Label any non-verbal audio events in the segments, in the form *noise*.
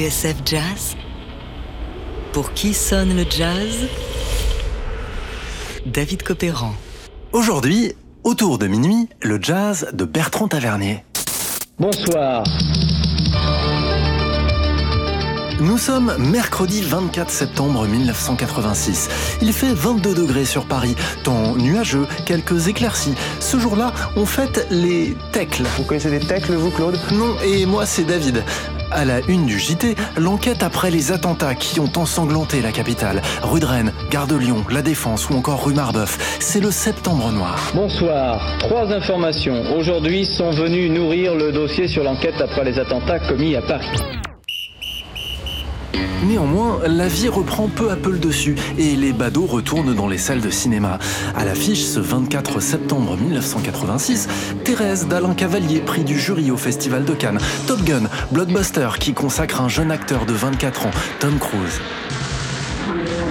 TSF Jazz Pour qui sonne le jazz? David Copéran. Aujourd'hui, autour de minuit, le jazz de Bertrand Tavernier. Bonsoir. Nous sommes mercredi 24 septembre 1986. Il fait 22 degrés sur Paris, temps nuageux, quelques éclaircies. Ce jour-là, on fête les tecles. Vous connaissez des tecles, vous, Claude? Non, et moi, c'est David. À la une du JT, l'enquête après les attentats qui ont ensanglanté la capitale. Rue de Rennes, Gare de Lyon, La Défense ou encore rue Marbeuf. C'est le septembre noir. Bonsoir. Trois informations aujourd'hui sont venues nourrir le dossier sur l'enquête après les attentats commis à Paris. Néanmoins, la vie reprend peu à peu le dessus et les badauds retournent dans les salles de cinéma. À l'affiche, ce 24 septembre 1986, Thérèse d'Alain Cavalier, prix du jury au Festival de Cannes, Top Gun, Blockbuster qui consacre un jeune acteur de 24 ans, Tom Cruise.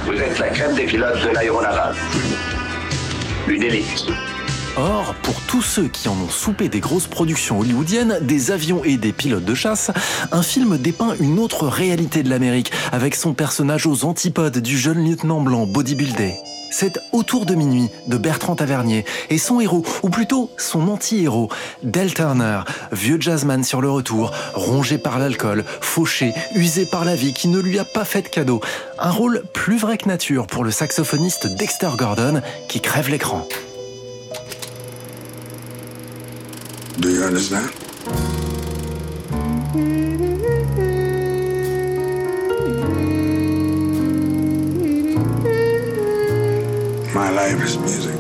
Vous êtes la crème des pilotes de l'aéronaval. Une élite. Or, pour tous ceux qui en ont soupé des grosses productions hollywoodiennes, des avions et des pilotes de chasse, un film dépeint une autre réalité de l'Amérique, avec son personnage aux antipodes du jeune lieutenant blanc bodybuildé. C'est Autour de minuit de Bertrand Tavernier et son héros, ou plutôt son anti-héros, Del Turner, vieux jazzman sur le retour, rongé par l'alcool, fauché, usé par la vie qui ne lui a pas fait de cadeau. Un rôle plus vrai que nature pour le saxophoniste Dexter Gordon qui crève l'écran. Do you understand? My life is music.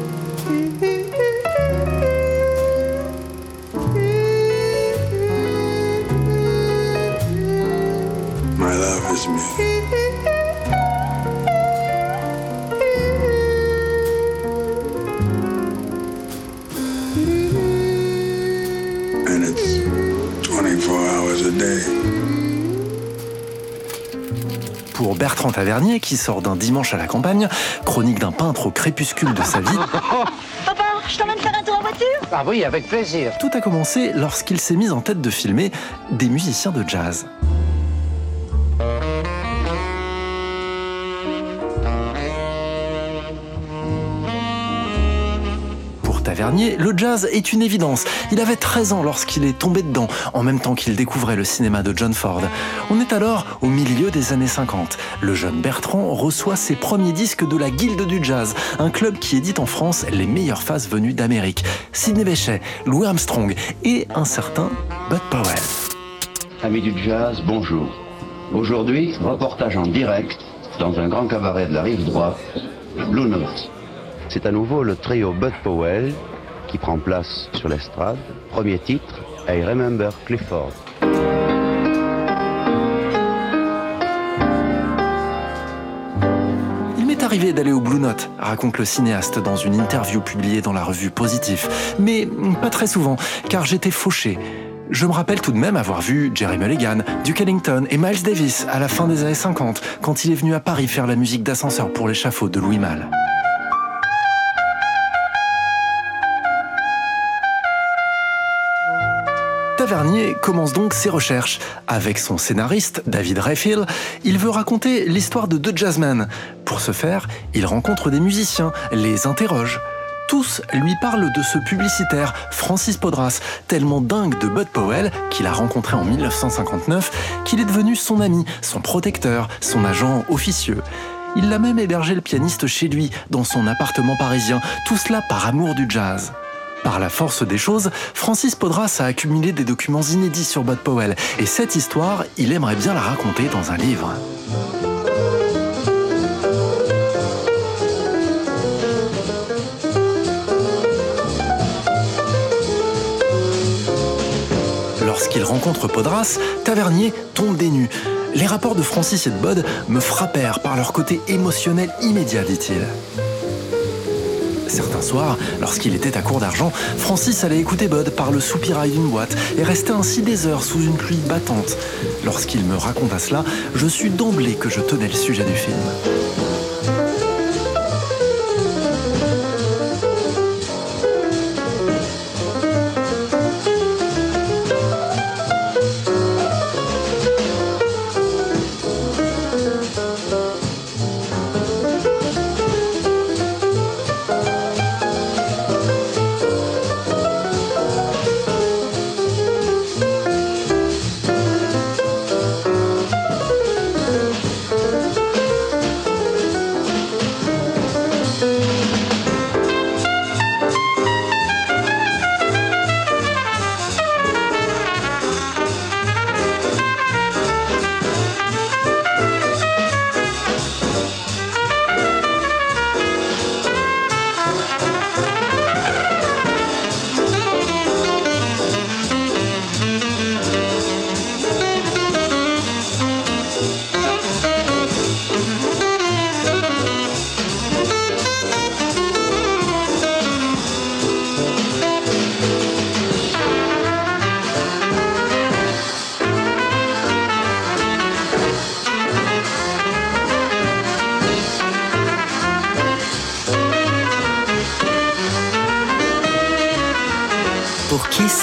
Pour Bertrand Tavernier, qui sort d'un dimanche à la campagne, chronique d'un peintre au crépuscule de sa vie, *laughs* Papa, je t'emmène faire un tour en voiture? Ah oui, avec plaisir. tout a commencé lorsqu'il s'est mis en tête de filmer des musiciens de jazz. Le jazz est une évidence. Il avait 13 ans lorsqu'il est tombé dedans, en même temps qu'il découvrait le cinéma de John Ford. On est alors au milieu des années 50. Le jeune Bertrand reçoit ses premiers disques de la Guilde du Jazz, un club qui édite en France les meilleures phases venues d'Amérique. Sidney Bechet, Louis Armstrong et un certain Bud Powell. Amis du jazz, bonjour. Aujourd'hui, reportage en direct dans un grand cabaret de la rive droite, Blue Note. C'est à nouveau le trio Bud Powell qui prend place sur l'estrade. Premier titre, I Remember Clifford. Il m'est arrivé d'aller au Blue Note, raconte le cinéaste dans une interview publiée dans la revue Positif, mais pas très souvent, car j'étais fauché. Je me rappelle tout de même avoir vu Jerry Mulligan, Duke Ellington et Miles Davis à la fin des années 50, quand il est venu à Paris faire la musique d'ascenseur pour l'échafaud de Louis Malle. Commence donc ses recherches. Avec son scénariste, David Rayfield, il veut raconter l'histoire de deux jazzmen. Pour ce faire, il rencontre des musiciens, les interroge. Tous lui parlent de ce publicitaire, Francis Podras, tellement dingue de Bud Powell, qu'il a rencontré en 1959, qu'il est devenu son ami, son protecteur, son agent officieux. Il l'a même hébergé le pianiste chez lui, dans son appartement parisien, tout cela par amour du jazz. Par la force des choses, Francis Podras a accumulé des documents inédits sur Bud Powell, et cette histoire, il aimerait bien la raconter dans un livre. Lorsqu'il rencontre Podras, Tavernier tombe des nues. Les rapports de Francis et de Bud me frappèrent par leur côté émotionnel immédiat, dit-il. Certains soirs, lorsqu'il était à court d'argent, Francis allait écouter Bud par le soupirail d'une boîte et restait ainsi des heures sous une pluie battante. Lorsqu'il me raconta cela, je sus d'emblée que je tenais le sujet du film.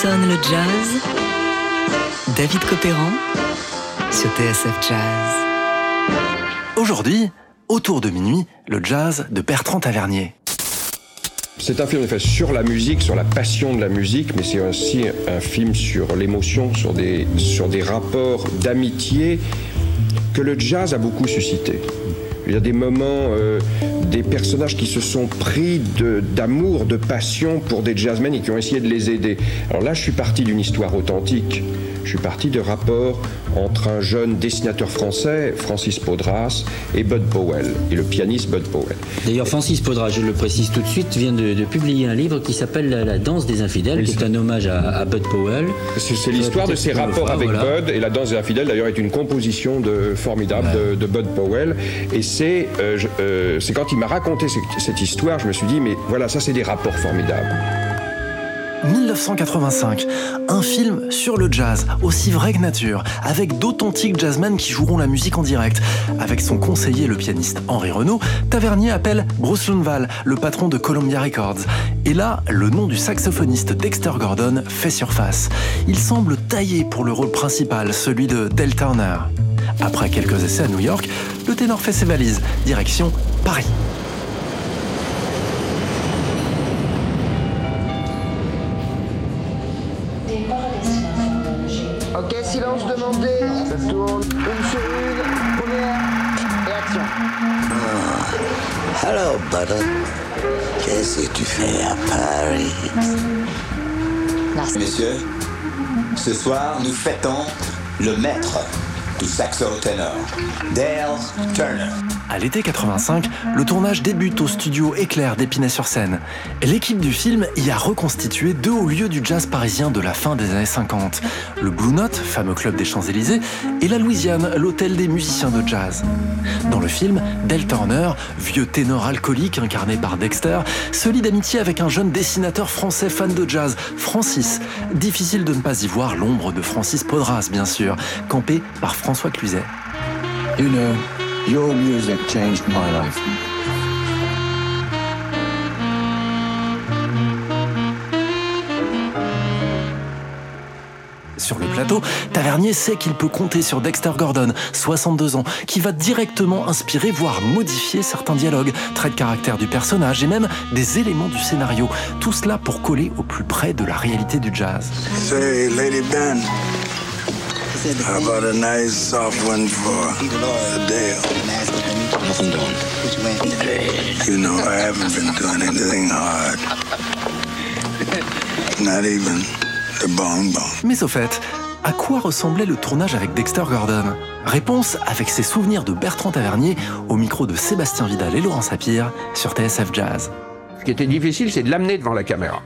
Sonne le jazz David Copéran sur TSF Jazz. Aujourd'hui, autour de minuit, le jazz de Bertrand Tavernier. C'est un film fait sur la musique, sur la passion de la musique, mais c'est aussi un film sur l'émotion, sur des, sur des rapports d'amitié que le jazz a beaucoup suscité. Il y a des moments, euh, des personnages qui se sont pris d'amour, de, de passion pour des jazzmen et qui ont essayé de les aider. Alors là, je suis parti d'une histoire authentique je suis parti de rapports entre un jeune dessinateur français, Francis Podras, et Bud Powell, et le pianiste Bud Powell. D'ailleurs, Francis Podras, je le précise tout de suite, vient de, publier un livre qui s'appelle La danse des infidèles, qui est un hommage à, Bud Powell. C'est l'histoire de ses rapports avec Bud, et La danse des infidèles, d'ailleurs, est une composition de, formidable de, Bud Powell. Et c'est euh, euh, quand il m'a raconté cette histoire, je me suis dit, mais voilà, ça, c'est des rapports formidables. 1985, un film sur le jazz, aussi vrai que nature, avec d'authentiques jazzmen qui joueront la musique en direct. Avec son conseiller, le pianiste Henri Renaud, Tavernier appelle Bruce Lundvall, le patron de Columbia Records. Et là, le nom du saxophoniste Dexter Gordon fait surface. Il semble taillé pour le rôle principal, celui de Del Turner. Après quelques essais à New York, le ténor fait ses valises, direction Paris. Ça tourne. Une sur une. Première. Et action. Oh. Hello, Butter. Qu'est-ce que tu fais à Paris? Merci. Messieurs, ce soir, nous fêtons le maître du saxo ténor, Dale Turner. À l'été 85, le tournage débute au studio Éclair d'Épinay-sur-Seine. L'équipe du film y a reconstitué deux hauts lieux du jazz parisien de la fin des années 50. Le Blue Note, fameux club des Champs-Élysées, et la Louisiane, l'hôtel des musiciens de jazz. Dans le film, Del Turner, vieux ténor alcoolique incarné par Dexter, se lie d'amitié avec un jeune dessinateur français fan de jazz, Francis. Difficile de ne pas y voir l'ombre de Francis Podras, bien sûr, campé par François Cluzet. You know. Your music changed my life. Sur le plateau, Tavernier sait qu'il peut compter sur Dexter Gordon, 62 ans, qui va directement inspirer, voire modifier certains dialogues, traits de caractère du personnage et même des éléments du scénario. Tout cela pour coller au plus près de la réalité du jazz. Say, Lady Ben. How about a nice soft one for Adele? Nothing doing. You know, I haven't been doing anything hard. Not even the bong bong. Mais au fait, à quoi ressemblait le tournage avec Dexter Gordon? Réponse avec ses souvenirs de Bertrand Tavernier au micro de Sébastien Vidal et Laurent Sapir sur TSF Jazz. Ce qui était difficile, c'est de l'amener devant la caméra.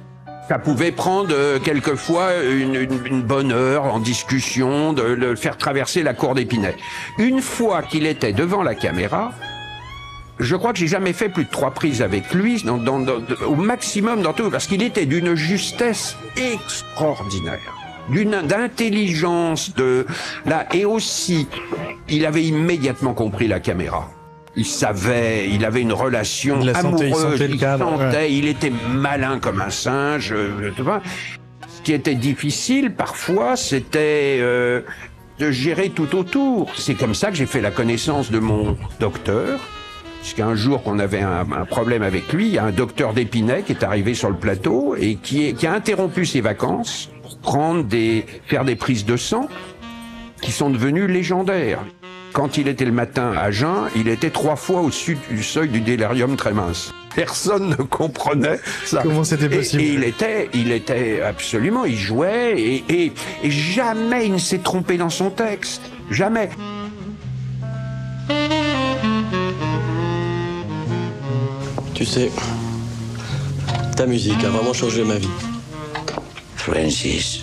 Ça pouvait prendre euh, quelquefois une, bonne heure en discussion, de le faire traverser la cour d'Épinay. Une fois qu'il était devant la caméra, je crois que j'ai jamais fait plus de trois prises avec lui, au maximum dans tout, parce qu'il était d'une justesse extraordinaire, d'une d'intelligence, de là et aussi, il avait immédiatement compris la caméra il savait, il avait une relation amoureuse, il, sentait, il, était malin comme un singe. Euh, Ce qui était difficile parfois, c'était euh, de gérer tout autour. C'est comme ça que j'ai fait la connaissance de mon docteur. Puisqu'un jour qu'on avait un, problème avec lui, il y a un docteur d'Épinay qui est arrivé sur le plateau et qui, qui a interrompu ses vacances pour prendre des, faire des prises de sang qui sont devenues légendaires. Quand il était le matin à jeun, il était trois fois au-dessus du seuil du délirium très mince. Personne ne comprenait ça. Comment c'était possible et, il était, il était absolument, il jouait et, et, et jamais il ne s'est trompé dans son texte. Jamais. Tu sais, ta musique a vraiment changé ma vie. Francis,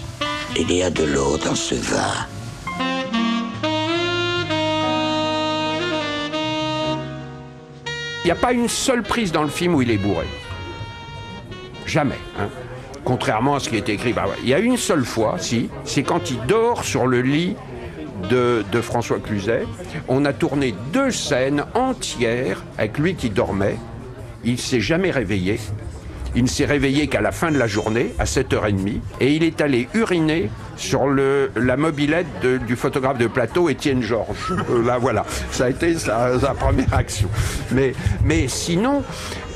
il y a de l'eau dans ce vin. N'y a pas une seule prise dans le film où il est bourré. Jamais. Hein. Contrairement à ce qui est écrit. Bah il y a une seule fois, si, c'est quand il dort sur le lit de, François Cluzet. On a tourné deux scènes entières avec lui qui dormait. Il s'est jamais réveillé. Il ne s'est réveillé qu'à la fin de la journée, à 7h30, et il est allé uriner sur le, la mobilette du photographe de plateau, Étienne Georges. Euh, là, voilà, ça a été sa, première action. Mais, mais sinon,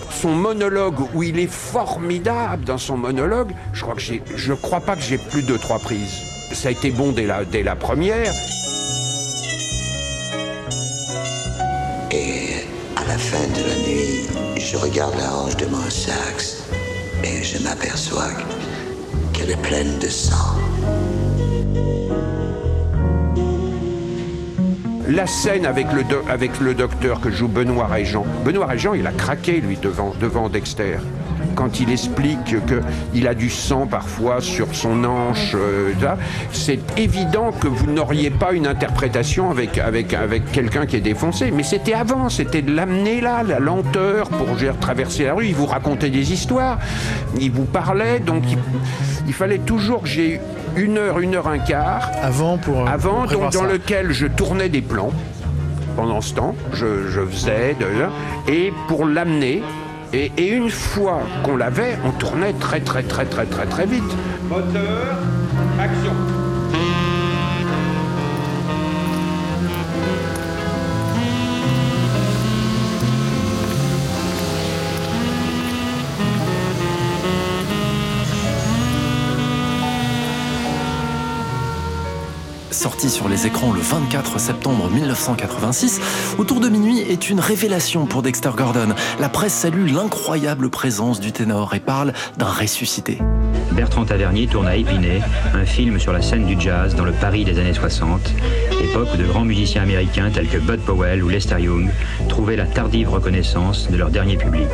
son monologue où il est formidable dans son monologue, je crois que j'ai, je crois pas que j'ai plus de trois prises. Ça a été bon dès la, dès la première. Et à la fin de la nuit, je regarde la hanche de mon sax et je m'aperçois qu'elle est pleine de sang. La scène avec le, avec le docteur que joue Benoît Régent. Benoît Régent, il a craqué, lui, devant, devant Dexter. Quand il explique qu'il a du sang parfois sur son hanche, euh, c'est évident que vous n'auriez pas une interprétation avec, avec, avec quelqu'un qui est défoncé. Mais c'était avant, c'était de l'amener là, la lenteur pour traverser la rue. Il vous racontait des histoires, il vous parlait, donc il fallait toujours que j'ai une heure, une heure un quart Avant pour. euh, avant, pour donc dans ça. lequel je tournais des plans. Pendant ce temps, je, je faisais de et pour l'amener. Et, et une fois qu'on l'avait, on tournait très très très très très très vite. Moteur, action. Sorti sur les écrans le 24 septembre 1986, Autour de minuit est une révélation pour Dexter Gordon. La presse salue l'incroyable présence du ténor et parle d'un ressuscité. Bertrand Tavernier tourne à Épinay un film sur la scène du jazz dans le Paris des années 60, époque où de grands musiciens américains tels que Bud Powell ou Lester Young trouvaient la tardive reconnaissance de leur dernier public.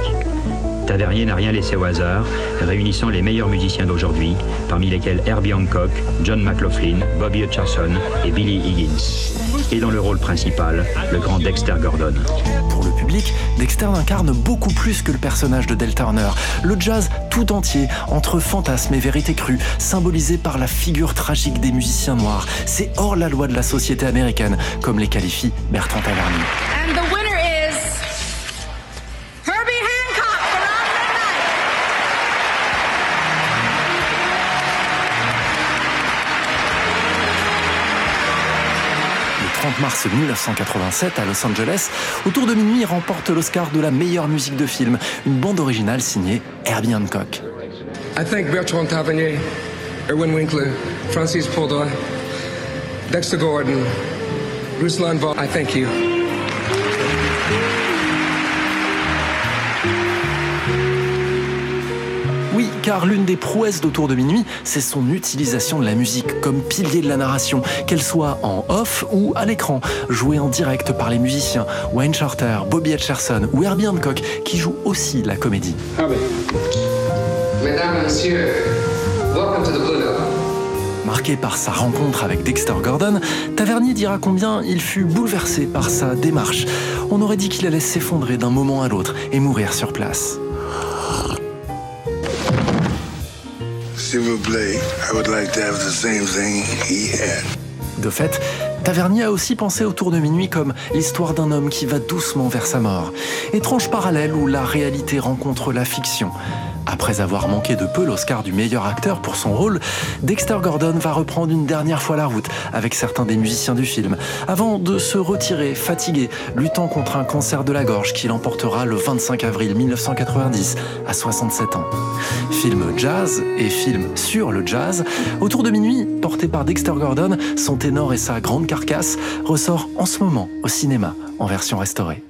Tavernier n'a rien laissé au hasard, réunissant les meilleurs musiciens d'aujourd'hui, parmi lesquels Herbie Hancock, John McLaughlin, Bobby Hutcherson et Billy Higgins. Et dans le rôle principal, le grand Dexter Gordon. Pour le public, Dexter incarne beaucoup plus que le personnage de Del Turner. Le jazz tout entier, entre fantasme et vérité crue, symbolisé par la figure tragique des musiciens noirs. C'est hors la loi de la société américaine, comme les qualifie Bertrand Tavernier. mars 1987 à Los Angeles. Autour de minuit, remporte l'Oscar de la meilleure musique de film, une bande originale signée Herbie Hancock. I thank Bertrand Tavernier, Erwin Winkler, Francis Polder, Dexter Gordon, Ruslan Vaughn. I thank you. Car l'une des prouesses d'Autour de minuit, c'est son utilisation de la musique comme pilier de la narration, qu'elle soit en off ou à l'écran, jouée en direct par les musiciens Wayne Shorter, Bobby Hutcherson ou Herbie Hancock, qui joue aussi la comédie. Mesdames, Messieurs, welcome to the Blue Note. Marqué par sa rencontre avec Dexter Gordon, Tavernier dira combien il fut bouleversé par sa démarche. On aurait dit qu'il allait s'effondrer d'un moment à l'autre et mourir sur place. De fait, Tavernier a aussi pensé autour de minuit comme l'histoire d'un homme qui va doucement vers sa mort. Étrange parallèle où la réalité rencontre la fiction. Après avoir manqué de peu l'Oscar du meilleur acteur pour son rôle, Dexter Gordon va reprendre une dernière fois la route avec certains des musiciens du film, avant de se retirer fatigué, luttant contre un cancer de la gorge qui l'emportera le 25 avril 1990 à 67 ans. Film jazz et film sur le jazz, autour de minuit, porté par Dexter Gordon, son ténor et sa grande carcasse, ressort en ce moment au cinéma en version restaurée.